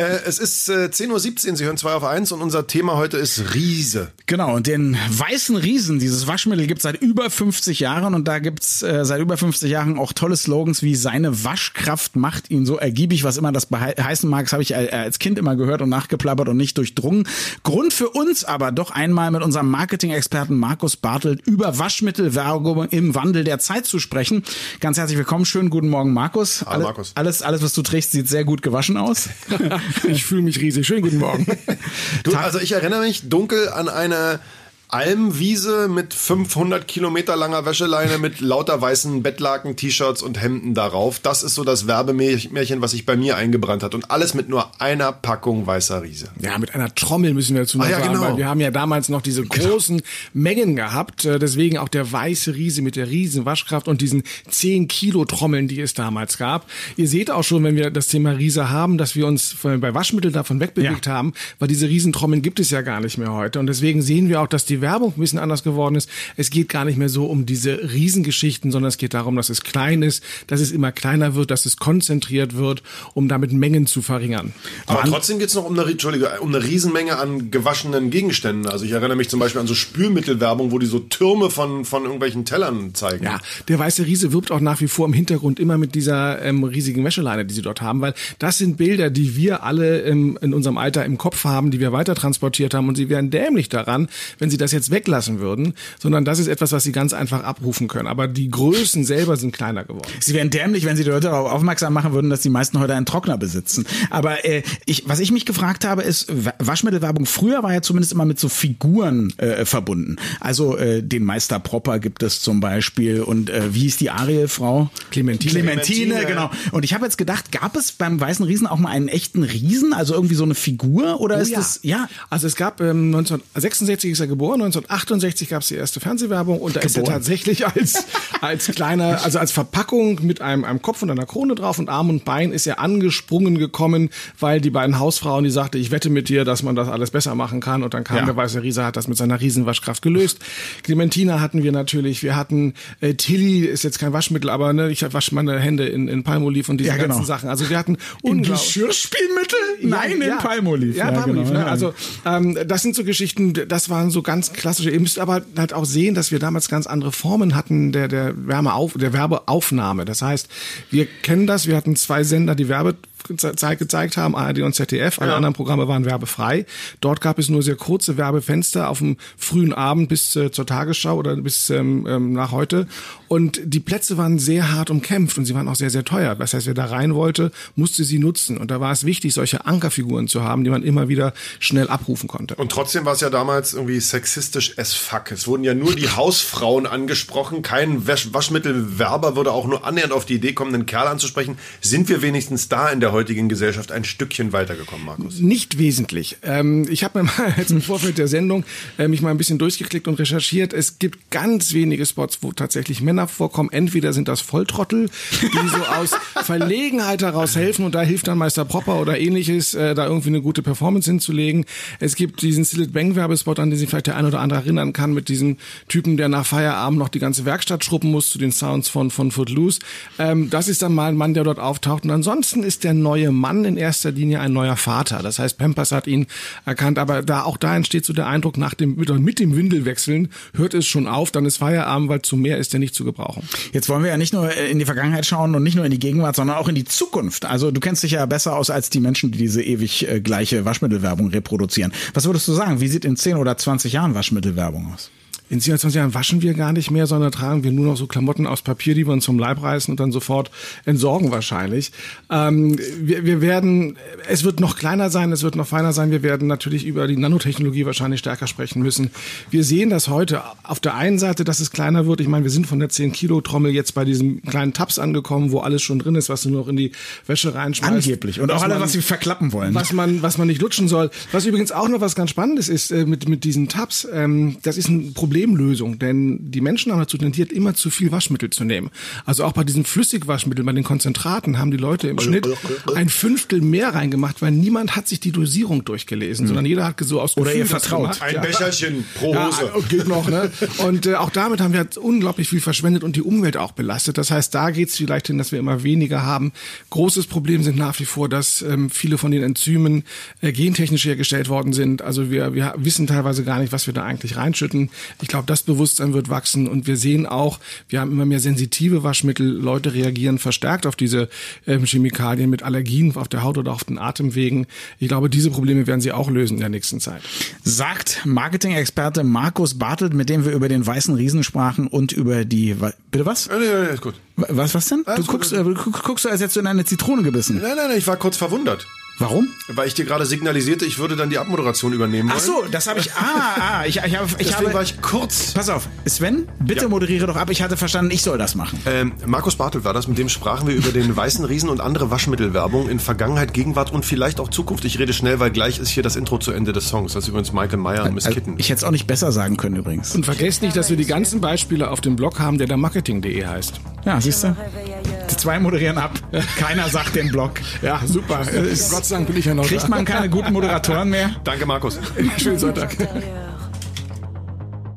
Äh, es ist äh, 10.17 Uhr, Sie hören 2 auf 1 und unser Thema heute ist Riese. Genau, und den weißen Riesen, dieses Waschmittel gibt es seit über 50 Jahren und da gibt's äh, seit über 50 Jahren auch tolle Slogans wie seine Waschkraft macht ihn so ergiebig, was immer das heißen mag, das habe ich äh, als Kind immer gehört und nachgeplappert und nicht durchdrungen. Grund für uns aber doch einmal mit unserem Marketing-Experten Markus Bartelt über Waschmittelwerbung im Wandel der Zeit zu sprechen. Ganz herzlich willkommen, schönen guten Morgen Markus. Hallo Markus. Alles, alles, was du trägst, sieht sehr gut gewaschen aus. ich fühle mich riesig. Schönen guten Morgen. Du, also ich erinnere mich dunkel an eine Almwiese mit 500 Kilometer langer Wäscheleine mit lauter weißen Bettlaken, T-Shirts und Hemden darauf. Das ist so das Werbemärchen, was sich bei mir eingebrannt hat. Und alles mit nur einer Packung weißer Riese. Ja, mit einer Trommel müssen wir dazu noch ah, ja, sagen, genau. weil wir haben ja damals noch diese genau. großen Mengen gehabt. Äh, deswegen auch der weiße Riese mit der riesen Waschkraft und diesen 10 Kilo Trommeln, die es damals gab. Ihr seht auch schon, wenn wir das Thema Riese haben, dass wir uns bei Waschmitteln davon wegbewegt ja. haben, weil diese Riesentrommeln gibt es ja gar nicht mehr heute. Und deswegen sehen wir auch, dass die Werbung ein bisschen anders geworden ist. Es geht gar nicht mehr so um diese Riesengeschichten, sondern es geht darum, dass es klein ist, dass es immer kleiner wird, dass es konzentriert wird, um damit Mengen zu verringern. Aber Wann? trotzdem geht es noch um eine, Entschuldige, um eine Riesenmenge an gewaschenen Gegenständen. Also ich erinnere mich zum Beispiel an so Spülmittelwerbung, wo die so Türme von, von irgendwelchen Tellern zeigen. Ja, der weiße Riese wirbt auch nach wie vor im Hintergrund immer mit dieser ähm, riesigen Wäscheleine, die sie dort haben, weil das sind Bilder, die wir alle ähm, in unserem Alter im Kopf haben, die wir weiter transportiert haben und sie wären dämlich daran, wenn sie das jetzt weglassen weglassen würden, sondern das ist etwas, was sie ganz einfach abrufen können. Aber die Größen selber sind kleiner geworden. Sie wären dämlich, wenn Sie die Leute darauf aufmerksam machen würden, dass die meisten heute einen Trockner besitzen. Aber äh, ich, was ich mich gefragt habe, ist, Waschmittelwerbung früher war ja zumindest immer mit so Figuren äh, verbunden. Also äh, den Meister Propper gibt es zum Beispiel und äh, wie ist die Ariel-Frau? Clementine. Clementine. Clementine, genau. Und ich habe jetzt gedacht, gab es beim Weißen Riesen auch mal einen echten Riesen, also irgendwie so eine Figur oder oh, ist ja. das ja? Also es gab ähm, 1966 ist er geboren, 1968 gab es die erste Fernsehwerbung und da Geboren. ist er tatsächlich als als kleiner, also als Verpackung mit einem, einem Kopf und einer Krone drauf und Arm und Bein ist er angesprungen gekommen, weil die beiden Hausfrauen, die sagte, ich wette mit dir, dass man das alles besser machen kann und dann kam ja. der weiße Riese, hat das mit seiner Riesenwaschkraft gelöst. Clementina hatten wir natürlich, wir hatten äh, Tilly ist jetzt kein Waschmittel, aber ne, ich wasche meine Hände in, in Palmolive und diese ja, genau. ganzen Sachen. Also wir hatten in Geschirrspielmittel? Nein, ja, in Palmolive. Ja, ja Palmolive. Genau, ne? Also ähm, das sind so Geschichten, das waren so ganz klassische. Ihr müsst aber halt auch sehen, dass wir damals ganz andere Formen hatten der der Wärmeauf der Werbeaufnahme. Das heißt, wir kennen das. Wir hatten zwei Sender, die Werbe gezeigt haben, ARD und ZDF. Alle ja. anderen Programme waren werbefrei. Dort gab es nur sehr kurze Werbefenster auf dem frühen Abend bis äh, zur Tagesschau oder bis ähm, ähm, nach heute. Und die Plätze waren sehr hart umkämpft und sie waren auch sehr, sehr teuer. Das heißt, wer da rein wollte, musste sie nutzen. Und da war es wichtig, solche Ankerfiguren zu haben, die man immer wieder schnell abrufen konnte. Und trotzdem war es ja damals irgendwie sexistisch as fuck. Es wurden ja nur die Hausfrauen angesprochen. Kein Wasch Waschmittelwerber würde auch nur annähernd auf die Idee kommen, einen Kerl anzusprechen. Sind wir wenigstens da in der heutigen Gesellschaft ein Stückchen weitergekommen, Markus? Nicht wesentlich. Ähm, ich habe mir mal jetzt im Vorfeld der Sendung äh, mich mal ein bisschen durchgeklickt und recherchiert. Es gibt ganz wenige Spots, wo tatsächlich Männer vorkommen. Entweder sind das Volltrottel, die so aus Verlegenheit heraus helfen und da hilft dann Meister Propper oder ähnliches, äh, da irgendwie eine gute Performance hinzulegen. Es gibt diesen Sillet Bang Werbespot, an den sich vielleicht der ein oder andere erinnern kann, mit diesem Typen, der nach Feierabend noch die ganze Werkstatt schruppen muss zu den Sounds von, von Footloose. Ähm, das ist dann mal ein Mann, der dort auftaucht. Und ansonsten ist der neue Mann in erster Linie ein neuer Vater. Das heißt, Pampers hat ihn erkannt, aber da auch da entsteht so der Eindruck, nach dem, mit dem Windelwechseln hört es schon auf, dann ist Feierabend, weil zu mehr ist er nicht zu gebrauchen. Jetzt wollen wir ja nicht nur in die Vergangenheit schauen und nicht nur in die Gegenwart, sondern auch in die Zukunft. Also du kennst dich ja besser aus als die Menschen, die diese ewig äh, gleiche Waschmittelwerbung reproduzieren. Was würdest du sagen? Wie sieht in 10 oder 20 Jahren Waschmittelwerbung aus? In 27 Jahren waschen wir gar nicht mehr, sondern tragen wir nur noch so Klamotten aus Papier, die wir uns zum Leib reißen und dann sofort entsorgen wahrscheinlich. Ähm, wir, wir werden, es wird noch kleiner sein, es wird noch feiner sein. Wir werden natürlich über die Nanotechnologie wahrscheinlich stärker sprechen müssen. Wir sehen das heute auf der einen Seite, dass es kleiner wird. Ich meine, wir sind von der 10 Kilo Trommel jetzt bei diesem kleinen Tabs angekommen, wo alles schon drin ist, was du noch in die Wäsche reinschmeißt. Angeblich. Und auch alles, was sie verklappen wollen. Was man, was man nicht lutschen soll. Was übrigens auch noch was ganz Spannendes ist äh, mit, mit diesen Tabs. Ähm, das ist ein Problem Problemlösung, denn die Menschen haben dazu tendiert, immer zu viel Waschmittel zu nehmen. Also auch bei diesen Flüssigwaschmitteln, bei den Konzentraten haben die Leute im Schnitt ein Fünftel mehr reingemacht, weil niemand hat sich die Dosierung durchgelesen, sondern jeder hat so aus Oder Gefühl ihr vertraut. Ein Ja. Becherchen pro Ja, Hose. geht noch, ne? Und äh, auch damit haben wir jetzt unglaublich viel verschwendet und die Umwelt auch belastet. Das heißt, da geht es vielleicht hin, dass wir immer weniger haben. Großes Problem sind nach wie vor, dass ähm, viele von den Enzymen äh, gentechnisch hergestellt worden sind. Also wir, wir wissen teilweise gar nicht, was wir da eigentlich reinschütten. Ich glaube, das Bewusstsein wird wachsen und wir sehen auch, wir haben immer mehr sensitive Waschmittel. Leute reagieren verstärkt auf diese ähm, Chemikalien mit Allergien auf der Haut oder auf den Atemwegen. Ich glaube, diese Probleme werden sie auch lösen in der nächsten Zeit. Sagt Marketing-Experte Markus Bartelt, mit dem wir über den weißen Riesen sprachen und über die. Bitte was? Ja, nee, nee, ist gut. Was, was denn? Du Alles guckst, äh, du guckst, guckst du, als hättest du in eine Zitrone gebissen. Nein, nein, nein, ich war kurz verwundert. Warum? Weil ich dir gerade signalisierte, ich würde dann die Abmoderation übernehmen wollen. Ach so, das habe ich. Ah, ah, ich, ich, hab, ich Deswegen habe. war ich kurz. Pass auf, Sven, bitte Ja. moderiere doch ab. Ich hatte verstanden, ich soll das machen. Ähm, Markus Bartel war das, mit dem sprachen wir über den weißen Riesen und andere Waschmittelwerbung in Vergangenheit, Gegenwart und vielleicht auch Zukunft. Ich rede schnell, weil gleich ist hier das Intro zu Ende des Songs. Das ist übrigens Michael Meyer und Miss Also, Kitten. ich hätte es auch nicht besser sagen können übrigens. Und vergesst nicht, dass wir die ganzen Beispiele auf dem Blog haben, der da marketing.de heißt. Ja, siehst du? Die zwei moderieren ab. Keiner sagt den Blog. Ja, super. Gott sei Dank bin ich ja noch Kriegt man keine guten Moderatoren mehr? Danke, Markus. Schönen Sonntag.